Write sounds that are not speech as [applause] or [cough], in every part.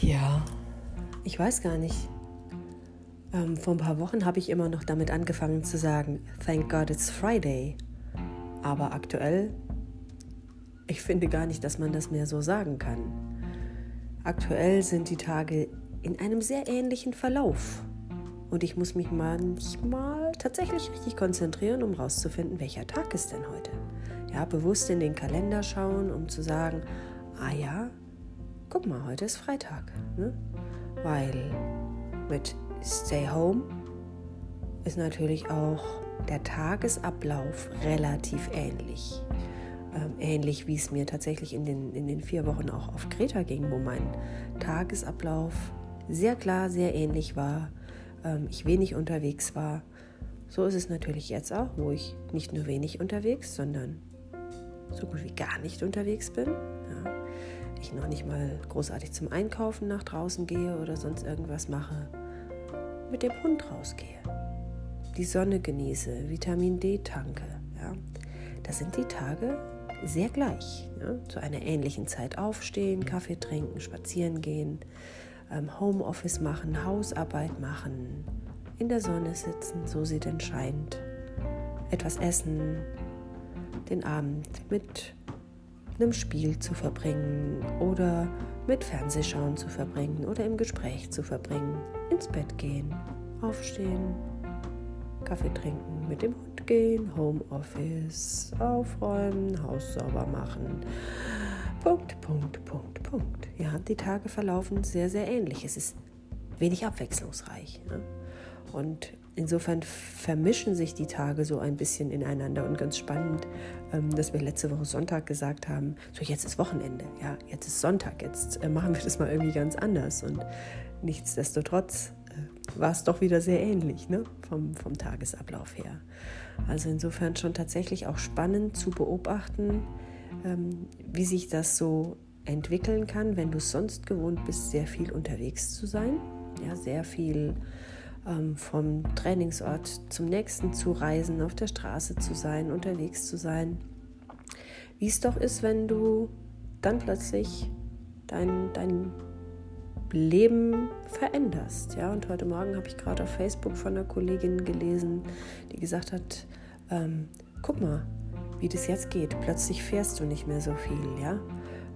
Ja, ich weiß gar nicht. Ähm, vor ein paar Wochen habe ich immer noch damit angefangen zu sagen, Thank God it's Friday. Aber aktuell, ich finde gar nicht, dass man das mehr so sagen kann. Aktuell sind die Tage in einem sehr ähnlichen Verlauf. Und ich muss mich manchmal tatsächlich richtig konzentrieren, um rauszufinden, welcher Tag ist denn heute. Ja, bewusst in den Kalender schauen, um zu sagen, ah ja, guck mal, heute ist Freitag. Ne? Weil mit Stay Home ist natürlich auch der Tagesablauf relativ ähnlich. Ähm, ähnlich wie es mir tatsächlich in den, in den vier Wochen auch auf Kreta ging, wo mein Tagesablauf sehr klar, sehr ähnlich war. Ähm, ich wenig unterwegs war. So ist es natürlich jetzt auch, wo ich nicht nur wenig unterwegs, sondern so gut wie gar nicht unterwegs bin. Ja. Ich noch nicht mal großartig zum Einkaufen nach draußen gehe oder sonst irgendwas mache. Mit dem Hund rausgehe. Die Sonne genieße, Vitamin D tanke. Ja. Das sind die Tage sehr gleich. Ja. Zu einer ähnlichen Zeit aufstehen, Kaffee trinken, spazieren gehen, ähm, Homeoffice machen, Hausarbeit machen, in der Sonne sitzen, so sie denn scheint, etwas essen, den Abend mit einem Spiel zu verbringen oder mit Fernsehschauen zu verbringen oder im Gespräch zu verbringen, ins Bett gehen, aufstehen, Kaffee trinken, mit dem Hund gehen, Homeoffice, aufräumen, Haus sauber machen. Punkt, Punkt, Punkt, Punkt. Ja, die Tage verlaufen sehr, sehr ähnlich. Es ist wenig abwechslungsreich. Ne? Und insofern vermischen sich die Tage so ein bisschen ineinander und ganz spannend, ähm, dass wir letzte Woche Sonntag gesagt haben, so jetzt ist Wochenende, ja, jetzt ist Sonntag, jetzt äh, machen wir das mal irgendwie ganz anders. Und nichtsdestotrotz äh, war es doch wieder sehr ähnlich ne? vom, vom Tagesablauf her. Also insofern schon tatsächlich auch spannend zu beobachten, ähm, wie sich das so entwickeln kann, wenn du sonst gewohnt bist, sehr viel unterwegs zu sein, ja, sehr viel vom Trainingsort zum nächsten zu reisen, auf der Straße zu sein, unterwegs zu sein. Wie es doch ist, wenn du dann plötzlich dein, dein Leben veränderst. Ja? Und heute Morgen habe ich gerade auf Facebook von einer Kollegin gelesen, die gesagt hat, ähm, guck mal, wie das jetzt geht. Plötzlich fährst du nicht mehr so viel, ja.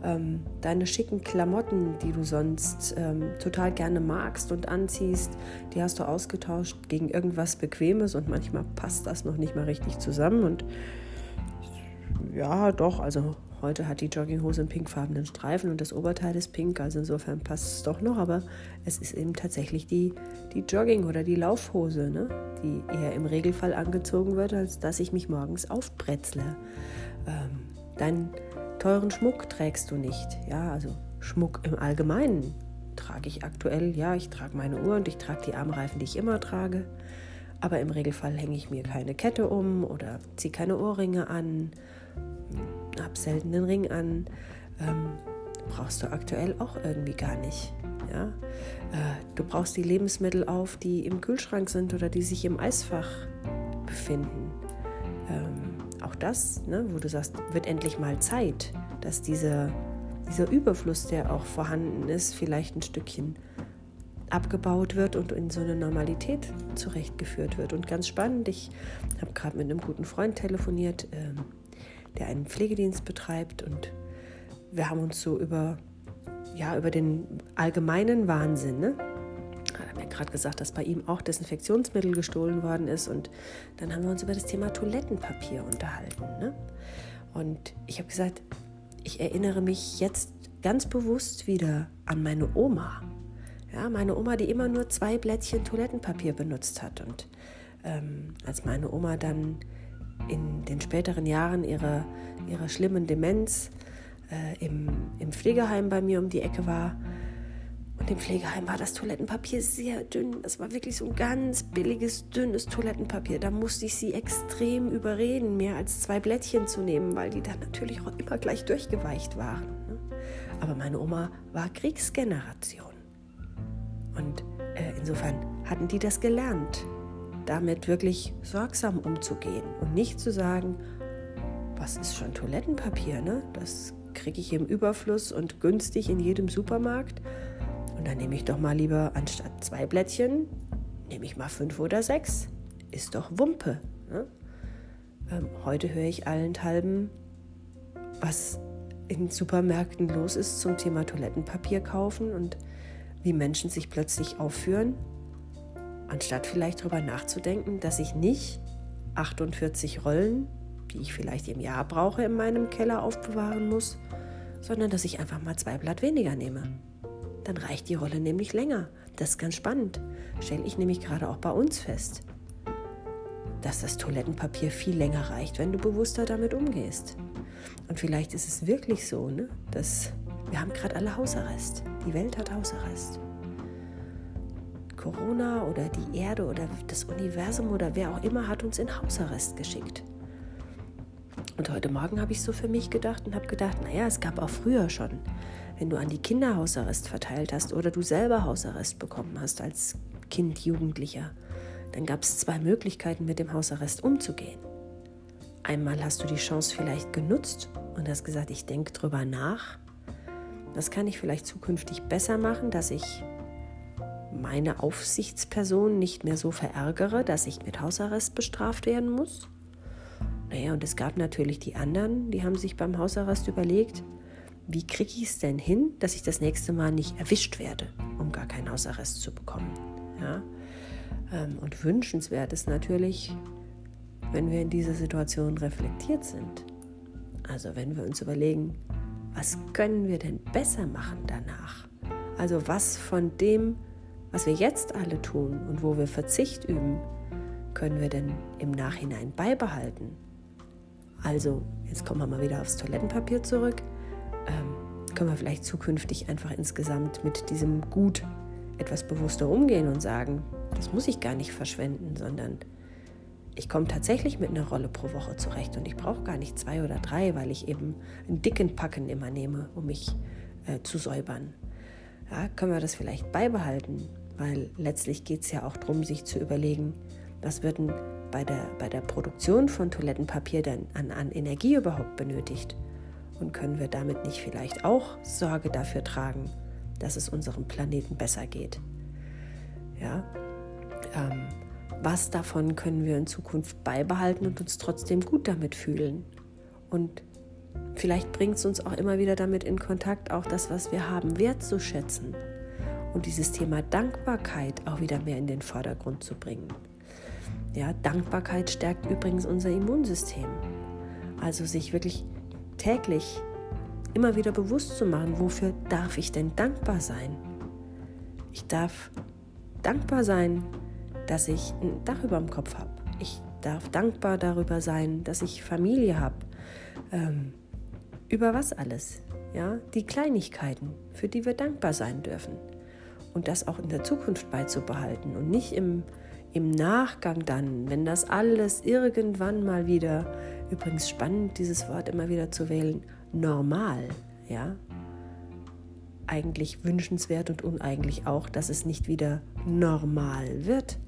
Ähm, deine schicken Klamotten, die du sonst ähm, total gerne magst und anziehst, die hast du ausgetauscht gegen irgendwas Bequemes und manchmal passt das noch nicht mal richtig zusammen. Und ja, doch, also heute hat die Jogginghose einen pinkfarbenen Streifen und das Oberteil ist pink, also insofern passt es doch noch, aber es ist eben tatsächlich die, die Jogging- oder die Laufhose, ne? die eher im Regelfall angezogen wird, als dass ich mich morgens aufbrezle. Ähm, dein Teuren Schmuck trägst du nicht. Ja, also Schmuck im Allgemeinen trage ich aktuell. Ja, ich trage meine Uhr und ich trage die Armreifen, die ich immer trage. Aber im Regelfall hänge ich mir keine Kette um oder ziehe keine Ohrringe an, habe selten den Ring an. Ähm, brauchst du aktuell auch irgendwie gar nicht. Ja? Äh, du brauchst die Lebensmittel auf, die im Kühlschrank sind oder die sich im Eisfach befinden. Auch das, ne, wo du sagst, wird endlich mal Zeit, dass dieser, dieser Überfluss, der auch vorhanden ist, vielleicht ein Stückchen abgebaut wird und in so eine Normalität zurechtgeführt wird. Und ganz spannend, ich habe gerade mit einem guten Freund telefoniert, äh, der einen Pflegedienst betreibt und wir haben uns so über, ja, über den allgemeinen Wahnsinn, ne? Gerade gesagt, dass bei ihm auch Desinfektionsmittel gestohlen worden ist. Und dann haben wir uns über das Thema Toilettenpapier unterhalten. Ne? Und ich habe gesagt, ich erinnere mich jetzt ganz bewusst wieder an meine Oma. Ja, meine Oma, die immer nur zwei Blättchen Toilettenpapier benutzt hat. Und ähm, als meine Oma dann in den späteren Jahren ihrer, ihrer schlimmen Demenz äh, im, im Pflegeheim bei mir um die Ecke war, und im Pflegeheim war das Toilettenpapier sehr dünn. Das war wirklich so ein ganz billiges, dünnes Toilettenpapier. Da musste ich sie extrem überreden, mehr als zwei Blättchen zu nehmen, weil die dann natürlich auch immer gleich durchgeweicht waren. Ne? Aber meine Oma war Kriegsgeneration. Und äh, insofern hatten die das gelernt, damit wirklich sorgsam umzugehen und nicht zu sagen, was ist schon Toilettenpapier, ne? Das kriege ich im Überfluss und günstig in jedem Supermarkt Und dann nehme ich doch mal lieber anstatt zwei Blättchen, nehme ich mal fünf oder sechs. Ist doch Wumpe. Ne? Ähm, heute höre ich allenthalben, was in Supermärkten los ist zum Thema Toilettenpapier kaufen und wie Menschen sich plötzlich aufführen, anstatt vielleicht darüber nachzudenken, dass ich nicht 48 Rollen, die ich vielleicht im Jahr brauche, in meinem Keller aufbewahren muss, sondern dass ich einfach mal zwei Blatt weniger nehme. Dann reicht die Rolle nämlich länger. Das ist ganz spannend. Stelle ich nämlich gerade auch bei uns fest, dass das Toilettenpapier viel länger reicht, wenn du bewusster damit umgehst. Und vielleicht ist es wirklich so, ne, dass wir haben gerade alle Hausarrest. Die Welt hat Hausarrest. Corona oder die Erde oder das Universum oder wer auch immer hat uns in Hausarrest geschickt. Und heute Morgen habe ich so für mich gedacht und habe gedacht, naja, es gab auch früher schon, wenn du an die Kinder Hausarrest verteilt hast oder du selber Hausarrest bekommen hast als Kind, Jugendlicher, dann gab es zwei Möglichkeiten, mit dem Hausarrest umzugehen. Einmal hast du die Chance vielleicht genutzt und hast gesagt, ich denke drüber nach. Was kann ich vielleicht zukünftig besser machen, dass ich meine Aufsichtsperson nicht mehr so verärgere, dass ich mit Hausarrest bestraft werden muss? Naja, und es gab natürlich die anderen, die haben sich beim Hausarrest überlegt, wie kriege ich es denn hin, dass ich das nächste Mal nicht erwischt werde, um gar keinen Hausarrest zu bekommen. Ja? Ähm, und wünschenswert ist natürlich, wenn wir in dieser Situation reflektiert sind. Also wenn wir uns überlegen, was können wir denn besser machen danach? Also was von dem, was wir jetzt alle tun und wo wir Verzicht üben, können wir denn im Nachhinein beibehalten? Also, jetzt kommen wir mal wieder aufs Toilettenpapier zurück. Ähm, können wir vielleicht zukünftig einfach insgesamt mit diesem Gut etwas bewusster umgehen und sagen, das muss ich gar nicht verschwenden, sondern ich komme tatsächlich mit einer Rolle pro Woche zurecht und ich brauche gar nicht zwei oder drei, weil ich eben einen dicken Packen immer nehme, um mich äh, zu säubern. Ja, können wir das vielleicht beibehalten, weil letztlich geht es ja auch darum, sich zu überlegen, was wird denn bei der, bei der Produktion von Toilettenpapier denn an, an Energie überhaupt benötigt? Und können wir damit nicht vielleicht auch Sorge dafür tragen, dass es unserem Planeten besser geht? Ja, ähm, was davon können wir in Zukunft beibehalten und uns trotzdem gut damit fühlen. Und vielleicht bringt es uns auch immer wieder damit in Kontakt, auch das, was wir haben, wertzuschätzen und dieses Thema Dankbarkeit auch wieder mehr in den Vordergrund zu bringen. Ja, Dankbarkeit stärkt übrigens unser Immunsystem. Also sich wirklich täglich immer wieder bewusst zu machen, wofür darf ich denn dankbar sein? Ich darf dankbar sein dass ich ein Dach über dem Kopf habe. Ich darf dankbar darüber sein, dass ich Familie habe. Ähm, über was alles? Ja, die Kleinigkeiten, für die wir dankbar sein dürfen. Und das auch in der Zukunft beizubehalten und nicht im, im Nachgang dann, wenn das alles irgendwann mal wieder, übrigens spannend, dieses Wort immer wieder zu wählen, normal, ja, eigentlich wünschenswert und uneigentlich auch, dass es nicht wieder normal wird,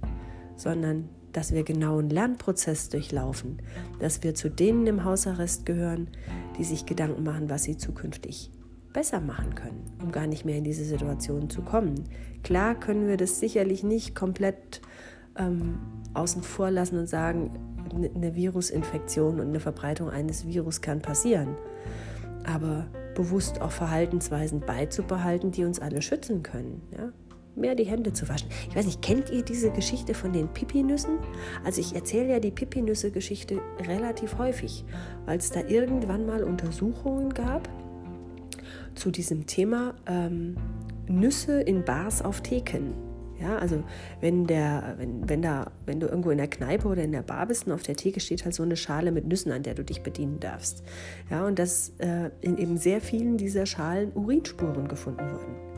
sondern dass wir genau einen Lernprozess durchlaufen, dass wir zu denen im Hausarrest gehören, die sich Gedanken machen, was sie zukünftig besser machen können, um gar nicht mehr in diese Situation zu kommen. Klar können wir das sicherlich nicht komplett ähm, außen vor lassen und sagen, eine Virusinfektion und eine Verbreitung eines Virus kann passieren. Aber bewusst auch Verhaltensweisen beizubehalten, die uns alle schützen können. Ja? mehr die Hände zu waschen. Ich weiß nicht, kennt ihr diese Geschichte von den Pipi-Nüssen? Also ich erzähle ja die Pipi-Nüsse-Geschichte relativ häufig, weil es da irgendwann mal Untersuchungen gab zu diesem Thema ähm, Nüsse in Bars auf Theken. Ja, also wenn der, wenn, wenn da, wenn du irgendwo in der Kneipe oder in der Bar bist und auf der Theke steht halt so eine Schale mit Nüssen, an der du dich bedienen darfst. Ja, und dass äh, in eben sehr vielen dieser Schalen Urinspuren gefunden wurden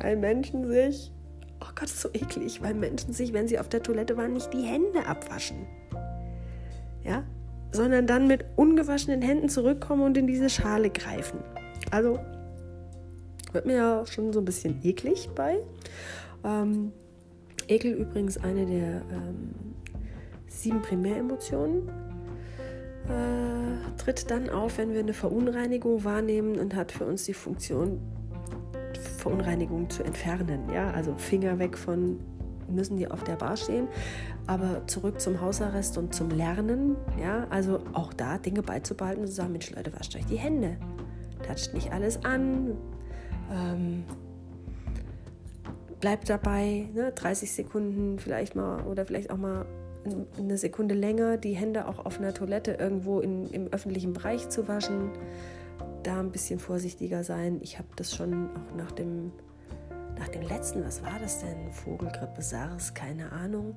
weil Menschen sich, oh Gott, ist so eklig, weil Menschen sich, wenn sie auf der Toilette waren, nicht die Hände abwaschen. Ja, sondern dann mit ungewaschenen Händen zurückkommen und in diese Schale greifen. Also wird mir ja schon so ein bisschen eklig bei. Ähm, Ekel übrigens eine der ähm, sieben Primäremotionen. Äh, tritt dann auf, wenn wir eine Verunreinigung wahrnehmen und hat für uns die Funktion, Verunreinigungen zu entfernen. Ja, also Finger weg von müssen die auf der Bar stehen, aber zurück zum Hausarrest und zum Lernen. Ja, also auch da Dinge beizubehalten und zu sagen, Mensch Leute, wascht euch die Hände, toucht nicht alles an. Ähm, bleibt dabei, ne, 30 Sekunden vielleicht mal oder vielleicht auch mal eine Sekunde länger die Hände auch auf einer Toilette irgendwo in, im öffentlichen Bereich zu waschen. Da ein bisschen vorsichtiger sein. Ich habe das schon auch nach dem, nach dem letzten, was war das denn? Vogelgrippe, SARS, keine Ahnung,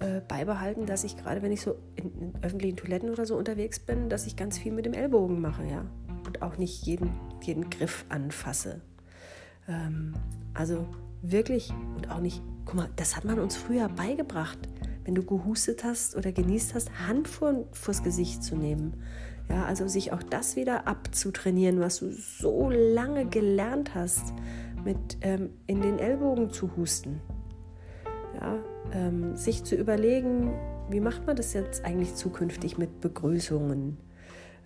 äh, beibehalten, dass ich gerade, wenn ich so in, in, öffentlichen Toiletten oder so unterwegs bin, dass ich ganz viel mit dem Ellbogen mache, ja. Und auch nicht jeden, jeden Griff anfasse. Ähm, also wirklich und auch nicht, guck mal, das hat man uns früher beigebracht wenn du gehustet hast oder genießt hast, Hand vor, vors Gesicht zu nehmen. Ja, also sich auch das wieder abzutrainieren, was du so lange gelernt hast, mit ähm, in den Ellbogen zu husten. Ja, ähm, sich zu überlegen, wie macht man das jetzt eigentlich zukünftig mit Begrüßungen?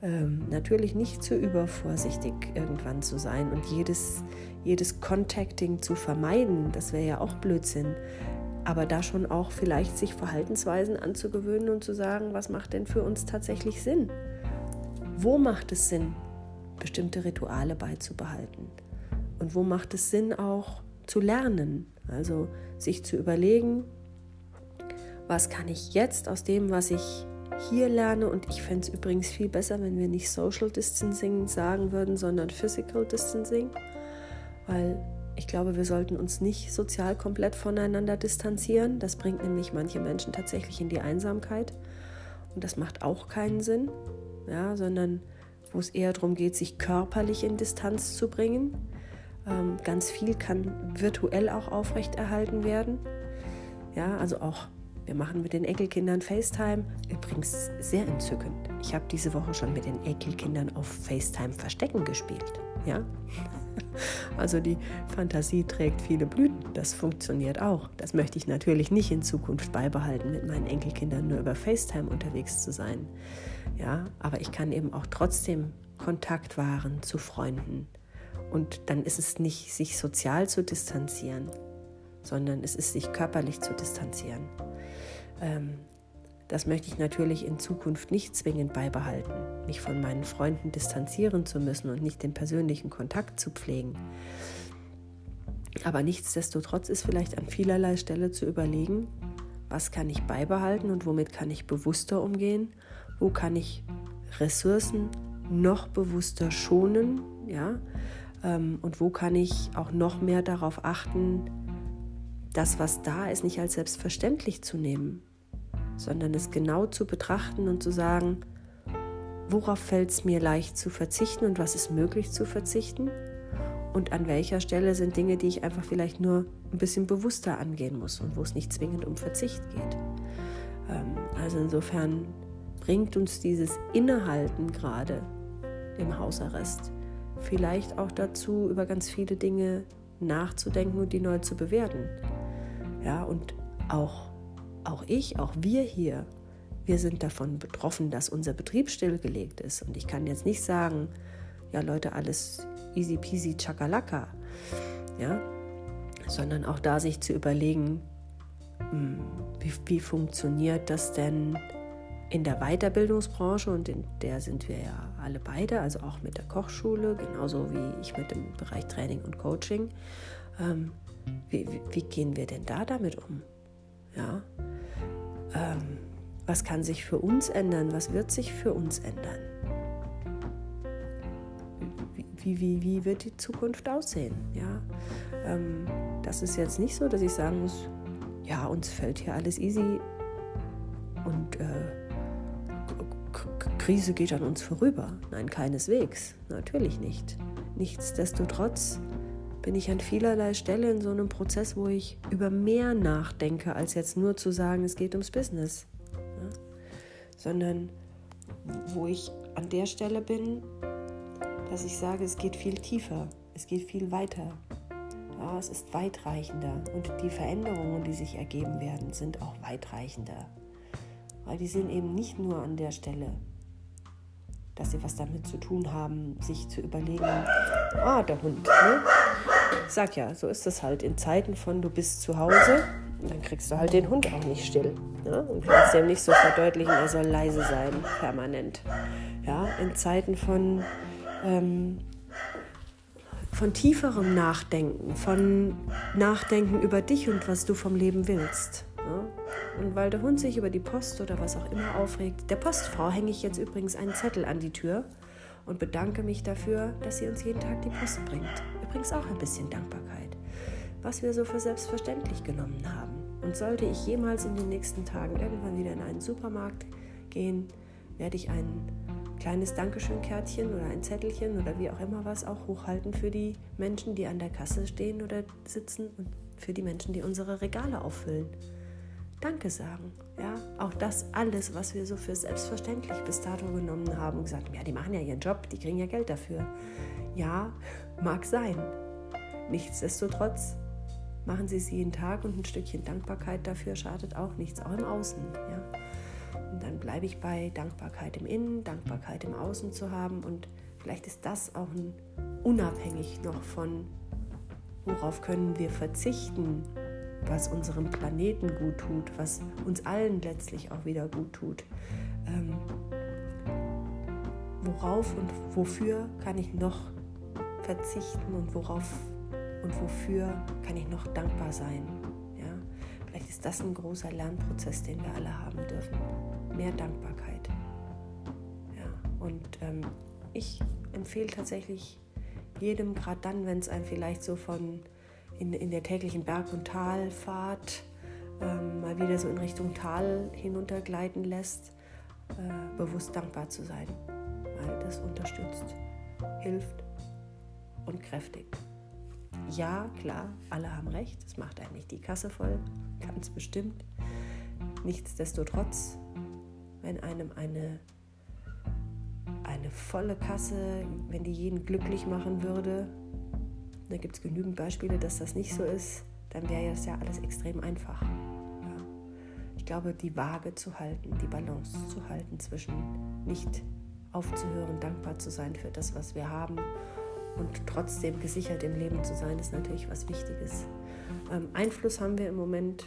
Ähm, natürlich nicht zu übervorsichtig irgendwann zu sein und jedes, jedes Contacting zu vermeiden, das wäre ja auch Blödsinn aber da schon auch vielleicht sich Verhaltensweisen anzugewöhnen und zu sagen, was macht denn für uns tatsächlich Sinn? Wo macht es Sinn, bestimmte Rituale beizubehalten? Und wo macht es Sinn auch zu lernen? Also sich zu überlegen, was kann ich jetzt aus dem, was ich hier lerne, und ich fände es übrigens viel besser, wenn wir nicht Social Distancing sagen würden, sondern Physical Distancing, weil ich glaube, wir sollten uns nicht sozial komplett voneinander distanzieren. Das bringt nämlich manche Menschen tatsächlich in die Einsamkeit. Und das macht auch keinen Sinn, ja, sondern wo es eher darum geht, sich körperlich in Distanz zu bringen. Ähm, ganz viel kann virtuell auch aufrechterhalten werden. Ja, also auch wir machen mit den Enkelkindern FaceTime. Übrigens sehr entzückend. Ich habe diese Woche schon mit den Enkelkindern auf FaceTime Verstecken gespielt. Ja? [laughs] Also die Fantasie trägt viele Blüten. Das funktioniert auch. Das möchte ich natürlich nicht in Zukunft beibehalten, mit meinen Enkelkindern nur über FaceTime unterwegs zu sein. Ja, aber ich kann eben auch trotzdem Kontakt wahren zu Freunden. Und dann ist es nicht, sich sozial zu distanzieren, sondern es ist, sich körperlich zu distanzieren. Ähm, das möchte ich natürlich in Zukunft nicht zwingend beibehalten, mich von meinen Freunden distanzieren zu müssen und nicht den persönlichen Kontakt zu pflegen. Aber nichtsdestotrotz ist vielleicht an vielerlei Stelle zu überlegen, was kann ich beibehalten und womit kann ich bewusster umgehen, wo kann ich Ressourcen noch bewusster schonen, ja, ähm, und wo kann ich auch noch mehr darauf achten, das, was da ist, nicht als selbstverständlich zu nehmen, sondern es genau zu betrachten und zu sagen, worauf fällt es mir leicht zu verzichten und was ist möglich zu verzichten und an welcher Stelle sind Dinge, die ich einfach vielleicht nur ein bisschen bewusster angehen muss und wo es nicht zwingend um Verzicht geht. Ähm, also insofern bringt uns dieses Innehalten gerade im Hausarrest vielleicht auch dazu, über ganz viele Dinge nachzudenken und die neu zu bewerten. Ja, und auch auch ich, auch wir hier, wir sind davon betroffen, dass unser Betrieb stillgelegt ist. Und ich kann jetzt nicht sagen, ja Leute, alles easy peasy chakalaka, ja, sondern auch da sich zu überlegen, hm, wie, wie funktioniert das denn in der Weiterbildungsbranche und in der sind wir ja alle beide, also auch mit der Kochschule, genauso wie ich mit dem Bereich Training und Coaching. Ähm, wie, wie, wie, gehen wir denn da damit um? Ja, ähm, was kann sich für uns ändern? Was wird sich für uns ändern? Wie, wie, wie, wird die Zukunft aussehen? Ja, ähm, das ist jetzt nicht so, dass ich sagen muss, ja, uns fällt hier alles easy und äh, Krise geht an uns vorüber. Nein, keineswegs. Natürlich nicht. Nichtsdestotrotz bin ich an vielerlei Stelle in so einem Prozess, wo ich über mehr nachdenke, als jetzt nur zu sagen, es geht ums Business. Ja? Sondern wo ich an der Stelle bin, dass ich sage, es geht viel tiefer, es geht viel weiter. Ja, es ist weitreichender und die Veränderungen, die sich ergeben werden, sind auch weitreichender. Weil die sind eben nicht nur an der Stelle, dass sie was damit zu tun haben, sich zu überlegen, ah, der Hund, ne? Sag ja, so ist es halt in Zeiten von du bist zu Hause, dann kriegst du halt den Hund auch nicht still. Ne? Und kannst dem nicht so verdeutlichen, er soll leise sein, permanent. Ja, in Zeiten von, ähm, von tieferem Nachdenken, von Nachdenken über dich und was du vom Leben willst. Ne? Und weil der Hund sich über die Post oder was auch immer aufregt, der Postfrau hänge ich jetzt übrigens einen Zettel an die Tür und bedanke mich dafür, dass sie uns jeden Tag die Post bringt. Übrigens auch ein bisschen Dankbarkeit, was wir so für selbstverständlich genommen haben. Und sollte ich jemals in den nächsten Tagen irgendwann wieder in einen Supermarkt gehen, werde ich ein kleines Dankeschön-Kärtchen oder ein Zettelchen oder wie auch immer was auch hochhalten für die Menschen, die an der Kasse stehen oder sitzen und für die Menschen, die unsere Regale auffüllen. Danke sagen. Ja, auch das alles, was wir so für selbstverständlich bis dato genommen haben, gesagt, ja, die machen ja ihren Job, die kriegen ja Geld dafür. Ja, mag sein. Nichtsdestotrotz machen sie es jeden Tag und ein Stückchen Dankbarkeit dafür schadet auch nichts, auch im Außen. Ja. Und dann bleibe ich bei Dankbarkeit im Innen, Dankbarkeit im Außen zu haben und vielleicht ist das auch ein, unabhängig noch von, worauf können wir verzichten, was unserem Planeten gut tut, was uns allen letztlich auch wieder gut tut. Ähm, worauf und wofür kann ich noch verzichten und worauf und wofür kann ich noch dankbar sein? Ja? Vielleicht ist das ein großer Lernprozess, den wir alle haben dürfen. Mehr Dankbarkeit. Ja? Und ähm, ich empfehle tatsächlich jedem, gerade dann, wenn es einem vielleicht so von in, in der täglichen Berg- und Talfahrt ähm, mal wieder so in Richtung Tal hinuntergleiten lässt, äh, bewusst dankbar zu sein, weil das unterstützt, hilft und kräftigt. Ja, klar, alle haben recht, es macht eigentlich die Kasse voll, ganz bestimmt. Nichtsdestotrotz, wenn einem eine, eine volle Kasse, wenn die jeden glücklich machen würde, da gibt es genügend Beispiele, dass das nicht so ist, dann wäre das ja alles extrem einfach. Ja. Ich glaube, die Waage zu halten, die Balance zu halten zwischen nicht aufzuhören, dankbar zu sein für das, was wir haben und trotzdem gesichert im Leben zu sein, ist natürlich was Wichtiges. Ähm, Einfluss haben wir im Moment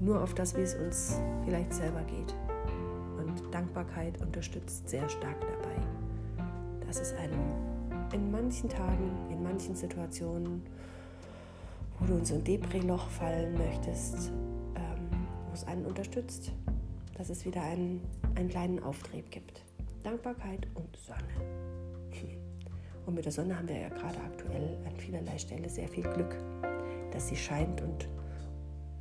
nur auf das, wie es uns vielleicht selber geht. Und Dankbarkeit unterstützt sehr stark dabei. Das ist ein in manchen Tagen, in manchen Situationen, wo du in so ein Depri-Loch fallen möchtest, ähm, wo es einen unterstützt, dass es wieder einen, einen kleinen Auftrieb gibt. Dankbarkeit und Sonne. [laughs] Und mit der Sonne haben wir ja gerade aktuell an vielerlei Stelle sehr viel Glück, dass sie scheint und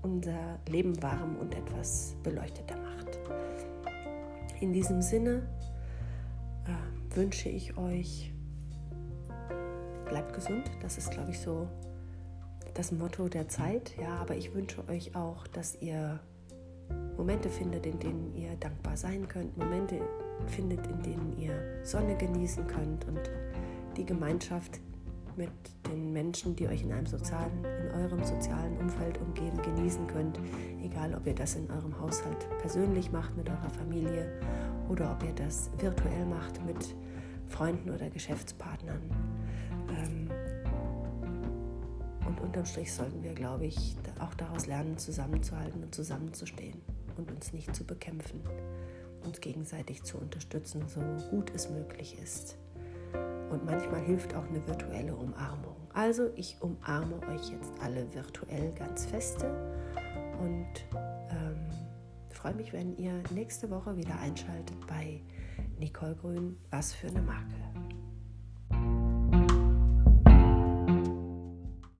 unser Leben warm und etwas beleuchteter macht. In diesem Sinne äh, wünsche ich euch bleibt gesund. Das ist, glaube ich, so das Motto der Zeit. Ja, aber ich wünsche euch auch, dass ihr Momente findet, in denen ihr dankbar sein könnt, Momente findet, in denen ihr Sonne genießen könnt und die Gemeinschaft mit den Menschen, die euch in einem sozialen, in eurem sozialen Umfeld umgeben, genießen könnt. Egal, ob ihr das in eurem Haushalt persönlich macht mit eurer Familie oder ob ihr das virtuell macht mit Freunden oder Geschäftspartnern. Ähm, und unterm Strich sollten wir, glaube ich, auch daraus lernen, zusammenzuhalten und zusammenzustehen und uns nicht zu bekämpfen, uns gegenseitig zu unterstützen, so gut es möglich ist. Und manchmal hilft auch eine virtuelle Umarmung. Also ich umarme euch jetzt alle virtuell ganz feste und ähm, freue mich, wenn ihr nächste Woche wieder einschaltet bei Nicole Grün, was für eine Marke.